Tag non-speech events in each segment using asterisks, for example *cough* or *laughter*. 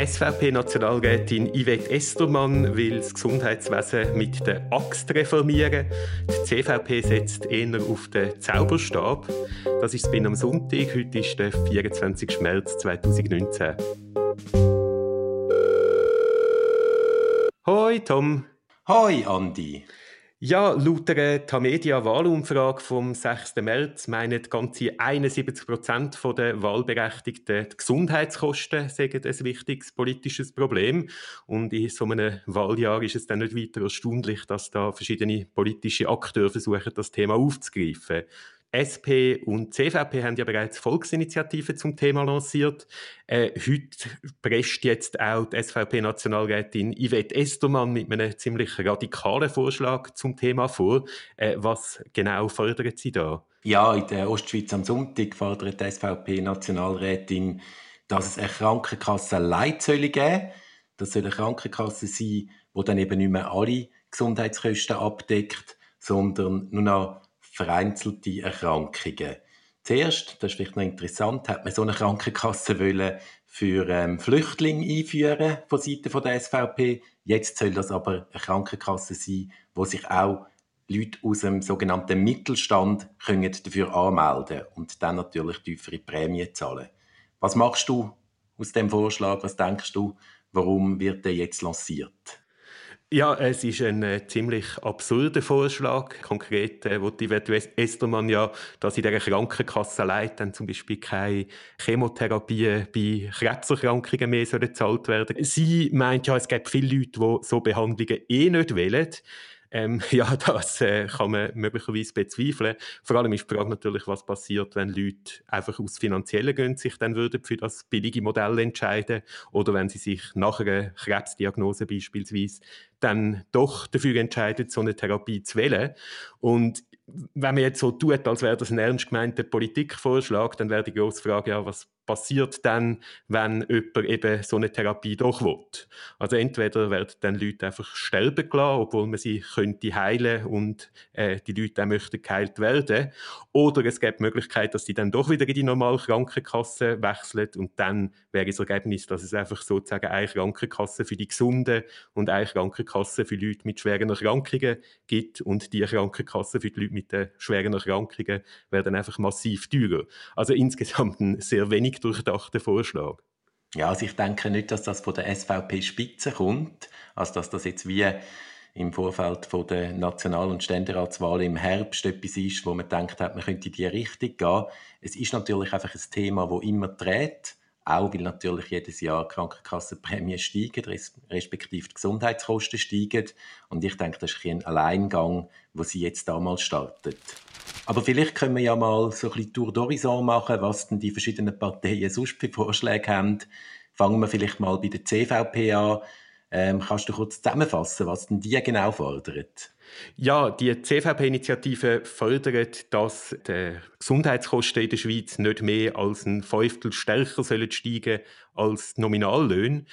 SVP-Nationalrätin Yvette Estermann will das Gesundheitswesen mit der Axt reformieren. Die CVP setzt eher auf den Zauberstab. Das ist es am Sonntag. Heute ist der 24. März 2019. Hoi Tom. Hoi Andi. Ja, laut der Tamedia-Wahlumfrage vom 6. März meinen ganze 71 Prozent der Wahlberechtigten die Gesundheitskosten sagen ein wichtiges politisches Problem. Und in so einem Wahljahr ist es dann nicht weiter erstaunlich, dass da verschiedene politische Akteure versuchen, das Thema aufzugreifen. SP und CVP haben ja bereits Volksinitiativen zum Thema lanciert. Äh, heute prescht jetzt auch die SVP-Nationalrätin Yvette Estermann mit einem ziemlich radikalen Vorschlag zum Thema vor. Äh, was genau fordert sie da? Ja, in der Ostschweiz am Sonntag fordert die SVP-Nationalrätin, dass es eine Krankenkasse-Leitsäule geben Das soll eine Krankenkasse sein, die dann eben nicht mehr alle Gesundheitskosten abdeckt, sondern nur noch vereinzelte Erkrankungen. Zuerst, das ist vielleicht noch interessant, hat man so eine Krankenkasse wollen für ähm, Flüchtlinge einführen von Seiten der SVP. Jetzt soll das aber eine Krankenkasse sein, wo sich auch Leute aus dem sogenannten Mittelstand können dafür anmelden und dann natürlich tiefere Prämien zahlen. Was machst du aus dem Vorschlag? Was denkst du, warum wird der jetzt lanciert? Ja, es ist ein äh, ziemlich absurder Vorschlag. Konkret äh, will die Estermann ja, dass in dieser Krankenkasse dann zum Beispiel keine Chemotherapie bei Krebserkrankungen mehr gezahlt werden Sie meint ja, es gibt viele Leute, die so Behandlungen eh nicht wollen. Ähm, *laughs* ja, das äh, kann man möglicherweise bezweifeln. Vor allem ist die Frage natürlich, was passiert, wenn Leute einfach aus finanziellen Gründen sich dann würden für das billige Modell entscheiden oder wenn sie sich nach einer Krebsdiagnose beispielsweise dann doch dafür entscheiden, so eine Therapie zu wählen. Und wenn man jetzt so tut, als wäre das ein ernst gemeinter Politikvorschlag, dann wäre die grosse Frage, ja, was passiert dann, wenn jemand eben so eine Therapie doch will. Also entweder werden dann Leute einfach sterben gelassen, obwohl man sie könnte heilen und äh, die Leute auch möchten geheilt werden. Oder es gibt die Möglichkeit, dass sie dann doch wieder in die normale Krankenkasse wechseln und dann wäre das Ergebnis, dass es einfach sozusagen eine Krankenkasse für die Gesunden und eine Krankenkasse für Leute mit schweren Erkrankungen gibt und die Krankenkasse für die Leute mit den schweren Erkrankungen werden einfach massiv teurer. Also insgesamt ein sehr wenig durchdachter Vorschlag. Ja, also ich denke nicht, dass das von der SVP-Spitze kommt, also dass das jetzt wie im Vorfeld von der National- und Ständeratswahl im Herbst etwas ist, wo man denkt hat, man könnte in die Richtung gehen. Es ist natürlich einfach ein Thema, wo immer dreht, auch weil natürlich jedes Jahr Krankenkassenprämien steigen, respektive die Gesundheitskosten steigen. Und ich denke, das ist ein Alleingang, wo sie jetzt damals startet. Aber vielleicht können wir ja mal so ein bisschen Tour d'Horizon machen, was denn die verschiedenen Parteien sonst für Vorschläge haben. Fangen wir vielleicht mal bei der CVP an. Ähm, kannst du kurz zusammenfassen, was denn die genau fordern? Ja, die CVP-Initiative fördert, dass die Gesundheitskosten in der Schweiz nicht mehr als ein Fünftel stärker sollen steigen als Nominallöhne.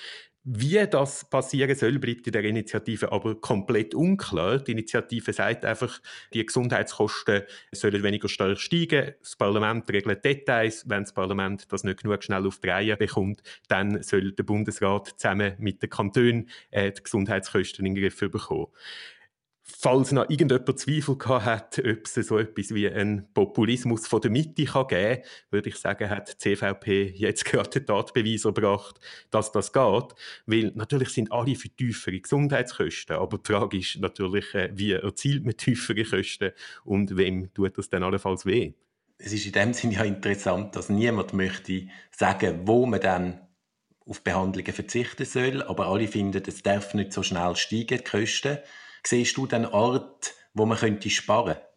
Wie das passieren soll, bleibt in der Initiative aber komplett unklar. Die Initiative sagt einfach, die Gesundheitskosten sollen weniger stark steigen. Das Parlament regelt Details. Wenn das Parlament das nicht genug schnell auf die Reihe bekommt, dann soll der Bundesrat zusammen mit den Kantonen äh, die Gesundheitskosten in den Griff bekommen. Falls noch irgendjemand Zweifel gehabt hat, ob es so etwas wie einen Populismus von der Mitte geben kann, würde ich sagen, hat die CVP jetzt *laughs* gerade den Tatbeweis erbracht, dass das geht. Weil natürlich sind alle für tiefere Gesundheitskosten, aber die Frage ist natürlich, äh, wie erzielt man tiefere Kosten und wem tut das dann allenfalls weh? Es ist in dem Sinne ja interessant, dass niemand möchte sagen, wo man dann auf Behandlungen verzichten soll, aber alle finden, es darf nicht so schnell steigen, die Kosten. Siehst du den Ort, wo man könnte sparen könnte?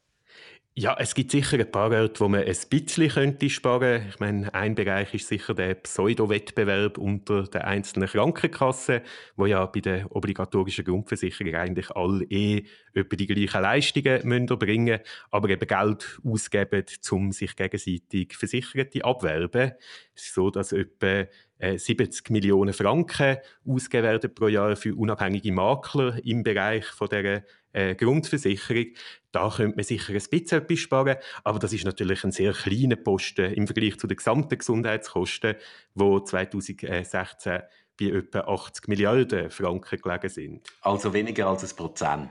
Ja, es gibt sicher ein paar Orte, wo man ein bisschen könnte sparen. Ich meine, ein Bereich ist sicher der Pseudo-Wettbewerb unter den einzelnen Krankenkassen, wo ja bei der obligatorischen Grundversicherung eigentlich alle eh etwa die gleichen Leistungen müssen erbringen aber eben Geld ausgeben, um sich gegenseitig Versicherte abwerben. Es ist so, dass etwa 70 äh, Millionen Franken ausgegeben werden pro Jahr für unabhängige Makler im Bereich von der äh, Grundversicherung. Da könnte man sicher ein bisschen etwas sparen, aber das ist natürlich ein sehr kleiner Posten im Vergleich zu den gesamten Gesundheitskosten, die 2016 bei etwa 80 Milliarden Franken gelegen sind. Also weniger als ein Prozent.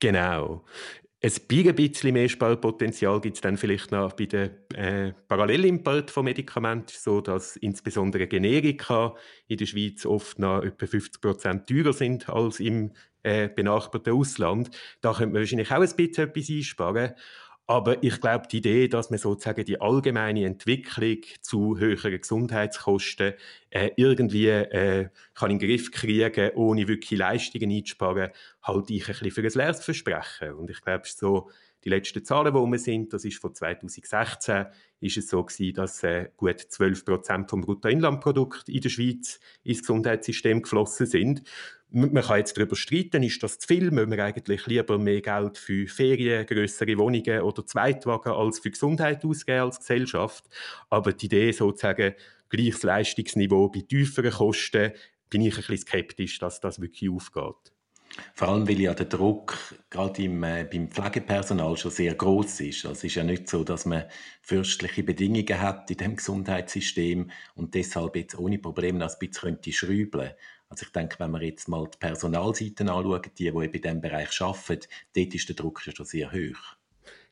Genau. Ein bisschen mehr Sparpotenzial gibt es dann vielleicht noch bei den äh, Parallelimport von Medikamenten, so dass insbesondere Generika in der Schweiz oft noch etwa 50 Prozent teurer sind als im äh, benachbarten Ausland. Da könnte man wahrscheinlich auch ein bisschen etwas einsparen. Aber ich glaube, die Idee, dass man sozusagen die allgemeine Entwicklung zu höheren Gesundheitskosten äh, irgendwie äh, kann in den Griff kriegen, ohne wirklich Leistungen einzusparen, halte ich ein bisschen für ein leeres Versprechen. Und ich glaube, so die letzten Zahlen, die wir sind, das ist von 2016, ist es so gewesen, dass äh, gut 12 Prozent vom Bruttoinlandprodukt in der Schweiz ins Gesundheitssystem geflossen sind. Man kann jetzt darüber streiten, ist das zu viel? Müssen wir eigentlich lieber mehr Geld für Ferien, größere Wohnungen oder Zweitwagen als für Gesundheit ausgeben als Gesellschaft? Aber die Idee sozusagen, gleiches Leistungsniveau bei tieferen Kosten, bin ich ein bisschen skeptisch, dass das wirklich aufgeht. Vor allem, weil ja der Druck gerade im, äh, beim Pflegepersonal schon sehr groß ist. Also es ist ja nicht so, dass man fürstliche Bedingungen hat in dem Gesundheitssystem und deshalb jetzt ohne Probleme noch ein bisschen könnte schrübeln. Also ich denke, wenn wir jetzt mal die Personalseiten anschauen, die, die in diesem Bereich arbeiten, dort ist der Druck schon sehr hoch.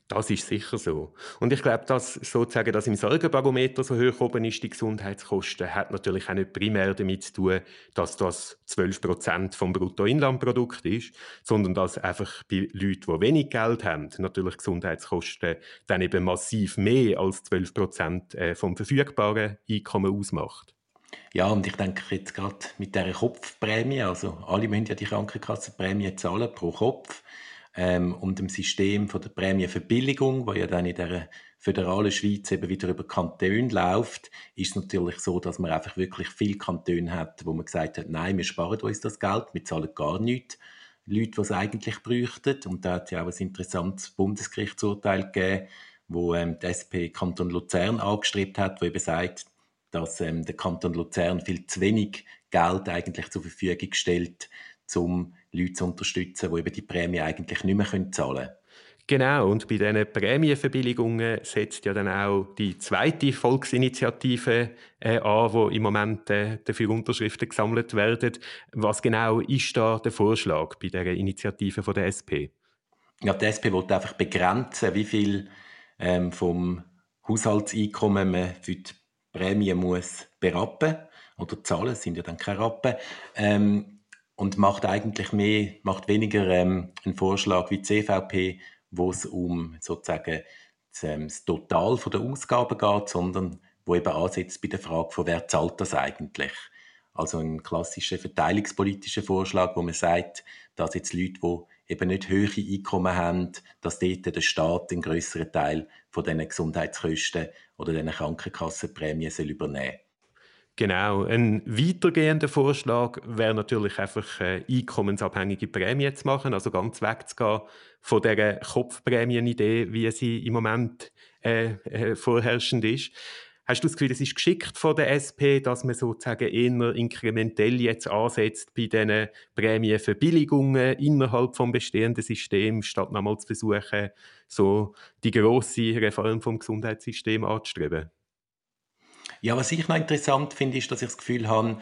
Das ist sicher so. Und ich glaube, dass sozusagen, dass im Sorgenbarometer so hoch oben ist, die Gesundheitskosten, hat natürlich auch nicht primär damit zu tun, dass das 12 Prozent vom Bruttoinlandprodukt ist, sondern dass einfach bei Leuten, die wenig Geld haben, natürlich Gesundheitskosten dann eben massiv mehr als 12 Prozent äh, vom verfügbaren Einkommen ausmacht. Ja, und ich denke jetzt gerade mit der Kopfprämie, also alle müssen ja die Krankenkassenprämie zahlen pro Kopf ähm, und dem System von der Prämienverbilligung, wo ja dann in der föderalen Schweiz eben wieder über Kantone läuft, ist es natürlich so, dass man einfach wirklich viele Kantone hat, wo man gesagt hat, nein, wir sparen uns das Geld, wir zahlen gar nichts. Leute, die es eigentlich bräuchten. Und da hat ja auch ein interessantes Bundesgerichtsurteil gegeben, wo ähm, die SP Kanton Luzern angestrebt hat, wo eben sagt, dass ähm, der Kanton Luzern viel zu wenig Geld eigentlich zur Verfügung stellt, um Leute zu unterstützen, die eben die Prämie eigentlich nicht mehr zahlen können. Genau, und bei diesen Prämienverbilligungen setzt ja dann auch die zweite Volksinitiative äh, an, wo im Moment äh, dafür Unterschriften gesammelt werden. Was genau ist da der Vorschlag bei der Initiative von der SP? Ja, die SP will einfach begrenzen, wie viel ähm, vom Haushaltseinkommen man für die Prämie muss berappen oder zahlen, sind ja dann keine Rappen. Ähm, und macht eigentlich mehr, macht weniger ähm, einen Vorschlag wie die CVP, wo es um sozusagen das, ähm, das Total der Ausgaben geht, sondern wo eben ansetzt bei der Frage von wer zahlt das eigentlich. Also ein klassischer verteilungspolitischer Vorschlag, wo man sagt, dass jetzt Leute, die eben nicht hohe Einkommen haben, dass dort der Staat den größeren Teil von diesen Gesundheitskosten oder diesen Krankenkassenprämien übernehmen soll. Genau. Ein weitergehender Vorschlag wäre natürlich einfach äh, einkommensabhängige Prämien zu machen, also ganz wegzugehen von der Kopfprämienidee, wie sie im Moment äh, äh, vorherrschend ist. Hast du das Gefühl, es ist geschickt von der SP, dass man sozusagen eher inkrementell jetzt ansetzt bei diesen Prämienverbilligungen innerhalb des bestehenden Systems, statt nochmal zu versuchen, so die grosse Reform vom Gesundheitssystem anzustreben? Ja, was ich noch interessant finde, ist, dass ich das Gefühl habe,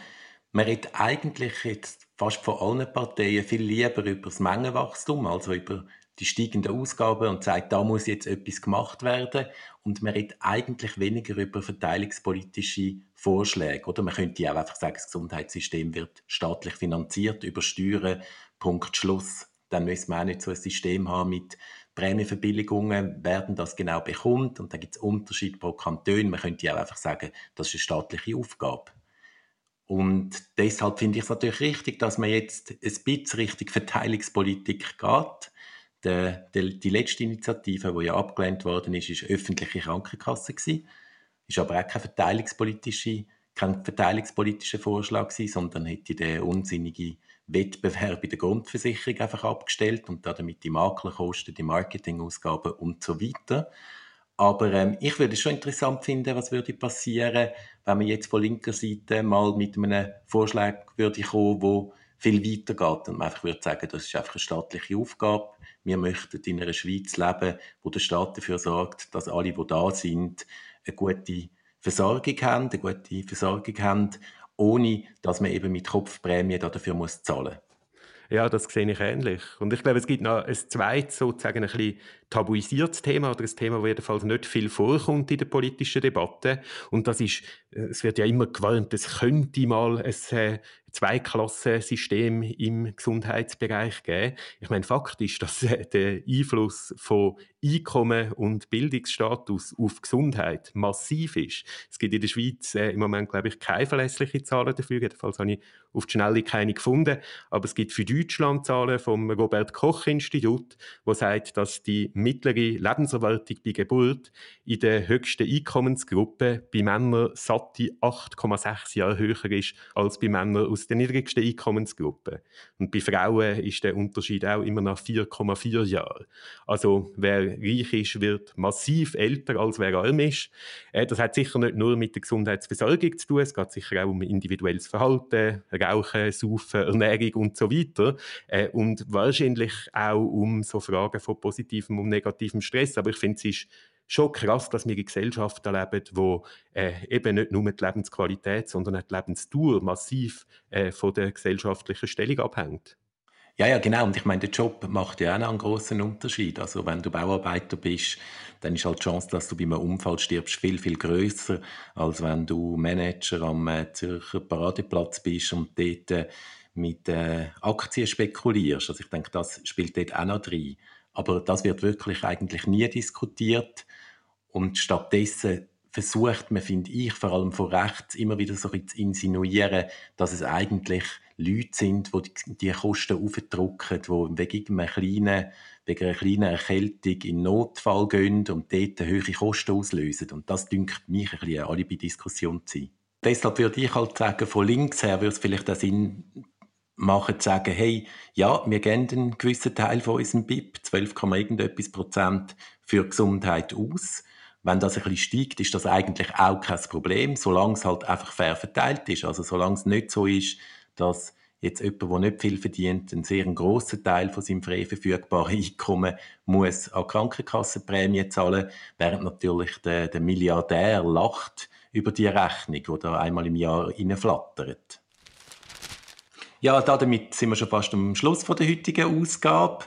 man redet eigentlich jetzt fast von allen Parteien viel lieber über das Mengenwachstum, also über die steigenden Ausgaben und sagt, da muss jetzt etwas gemacht werden. Und man redet eigentlich weniger über verteilungspolitische Vorschläge. Oder man könnte auch einfach sagen, das Gesundheitssystem wird staatlich finanziert über Steuern, Punkt Schluss. Dann müssen wir auch nicht so ein System haben mit Prämienverbilligungen, werden das genau bekommt. Und da gibt es Unterschiede pro Kanton. Man könnte auch einfach sagen, das ist eine staatliche Aufgabe. Und deshalb finde ich es natürlich richtig, dass man jetzt ein bisschen Richtung Verteilungspolitik geht. Die, die, die letzte Initiative, die ja abgelehnt worden ist, ist öffentliche Krankenkasse gewesen. Ist aber auch kein verteilungspolitischer, kein verteilungspolitischer Vorschlag gewesen, sondern hätte der unsinnige Wettbewerb in der Grundversicherung einfach abgestellt und damit die Maklerkosten, die Marketingausgaben und so weiter. Aber ähm, ich würde es schon interessant finden, was würde passieren, wenn man jetzt von linker Seite mal mit einem Vorschlag würde kommen, wo viel weiter geht und man einfach würde sagen, das ist einfach eine staatliche Aufgabe. Wir möchten in einer Schweiz leben, wo der Staat dafür sorgt, dass alle, die da sind, eine gute Versorgung haben, eine gute Versorgung haben ohne dass man eben mit Kopfprämie dafür muss zahlen muss. Ja, das sehe ich ähnlich. Und ich glaube, es gibt noch ein zweites, sozusagen ein bisschen tabuisiertes Thema oder ein Thema, wo jedenfalls nicht viel vorkommt in der politischen Debatte. Und das ist, äh, es wird ja immer gewarnt, es könnte mal ein äh, Zweiklassensystem im Gesundheitsbereich geben. Ich meine, Fakt ist, dass äh, der Einfluss von Einkommen und Bildungsstatus auf Gesundheit massiv ist. Es gibt in der Schweiz äh, im Moment, glaube ich, keine verlässliche Zahlen dafür. Jedenfalls habe ich auf die Schnelle keine gefunden. Aber es gibt für Deutschland Zahlen vom Robert Koch Institut, wo sagt, dass die mittlere Lebenserwartung bei Geburt in der höchsten Einkommensgruppe bei Männern satte 8,6 Jahre höher ist als bei Männern aus der niedrigsten Einkommensgruppe. Und bei Frauen ist der Unterschied auch immer nach 4,4 Jahren. Also wer reich ist, wird massiv älter, als wer arm ist. Äh, das hat sicher nicht nur mit der Gesundheitsversorgung zu tun, es geht sicher auch um individuelles Verhalten, Rauchen, Saufen, Ernährung und so weiter. Äh, und wahrscheinlich auch um so Fragen von positivem und negativem Stress. Aber ich finde, es ist schon krass, dass wir in Gesellschaften leben, wo äh, eben nicht nur die Lebensqualität, sondern auch die Lebensdauer massiv äh, von der gesellschaftlichen Stellung abhängt. Ja, ja, genau. Und ich meine, der Job macht ja auch einen großen Unterschied. Also wenn du Bauarbeiter bist, dann ist halt die Chance, dass du bei einem Unfall stirbst, viel, viel größer, als wenn du Manager am äh, Zürcher Paradeplatz bist und dort äh, mit äh, Aktien spekulierst. Also ich denke, das spielt dort auch noch drin. Aber das wird wirklich eigentlich nie diskutiert. Und stattdessen versucht man, finde ich, vor allem von rechts immer wieder so zu insinuieren, dass es eigentlich Leute sind, die die Kosten aufdrücken, die wegen einer kleinen, wegen einer kleinen Erkältung in Notfall gehen und dort höhere Kosten auslösen. Und das dünkt mich ein bisschen eine Alibi-Diskussion zu sein. Deshalb würde ich halt sagen, von links her würde es vielleicht den Sinn machen, zu sagen, hey, ja, wir geben einen gewissen Teil von unserem BIP, 12, irgendetwas Prozent, für Gesundheit aus. Wenn das ein bisschen steigt, ist das eigentlich auch kein Problem, solange es halt einfach fair verteilt ist. Also solange es nicht so ist, dass jetzt jemand, der nicht viel verdient, einen sehr grossen Teil von seinem frei verfügbaren *laughs* Einkommen muss an Krankenkassenprämie zahlen, während natürlich der, der Milliardär lacht über die Rechnung, die da einmal im Jahr reinflattert. Ja, damit sind wir schon fast am Schluss von der heutigen Ausgabe.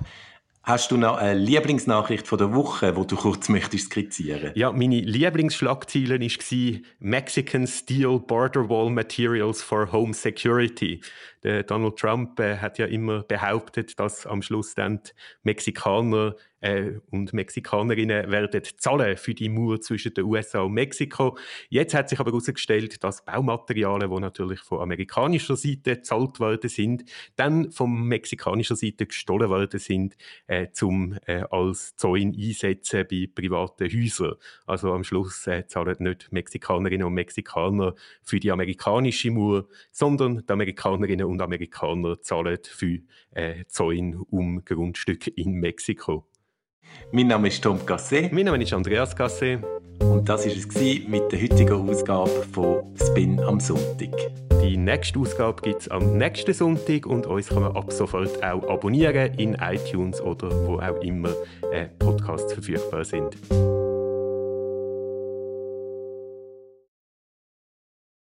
Hast du noch eine Lieblingsnachricht von der Woche, wo du kurz möchtest skizzieren? Ja, meine Lieblingsschlagziele war Mexican Steel Border Wall Materials for Home Security. Der Donald Trump äh, hat ja immer behauptet, dass am Schluss dann Mexikaner äh, und Mexikanerinnen werden zahlen für die Mauer zwischen den USA und Mexiko. Jetzt hat sich aber herausgestellt, dass Baumaterialien, die natürlich von amerikanischer Seite gezahlt worden sind, dann von mexikanischer Seite gestohlen worden sind, äh, zum äh, als Zäune einsetzen bei privaten Häusern. Also am Schluss äh, zahlen nicht Mexikanerinnen und Mexikaner für die amerikanische Mauer, sondern die Amerikanerinnen und Amerikaner zahlen für äh, Zäune um Grundstücke in Mexiko. Mein Name ist Tom Gasset. Mein Name ist Andreas Gasset. Und das war es mit der heutigen Ausgabe von Spin am Sonntag. Die nächste Ausgabe gibt es am nächsten Sonntag und uns kann man ab sofort auch abonnieren in iTunes oder wo auch immer äh, Podcasts verfügbar sind.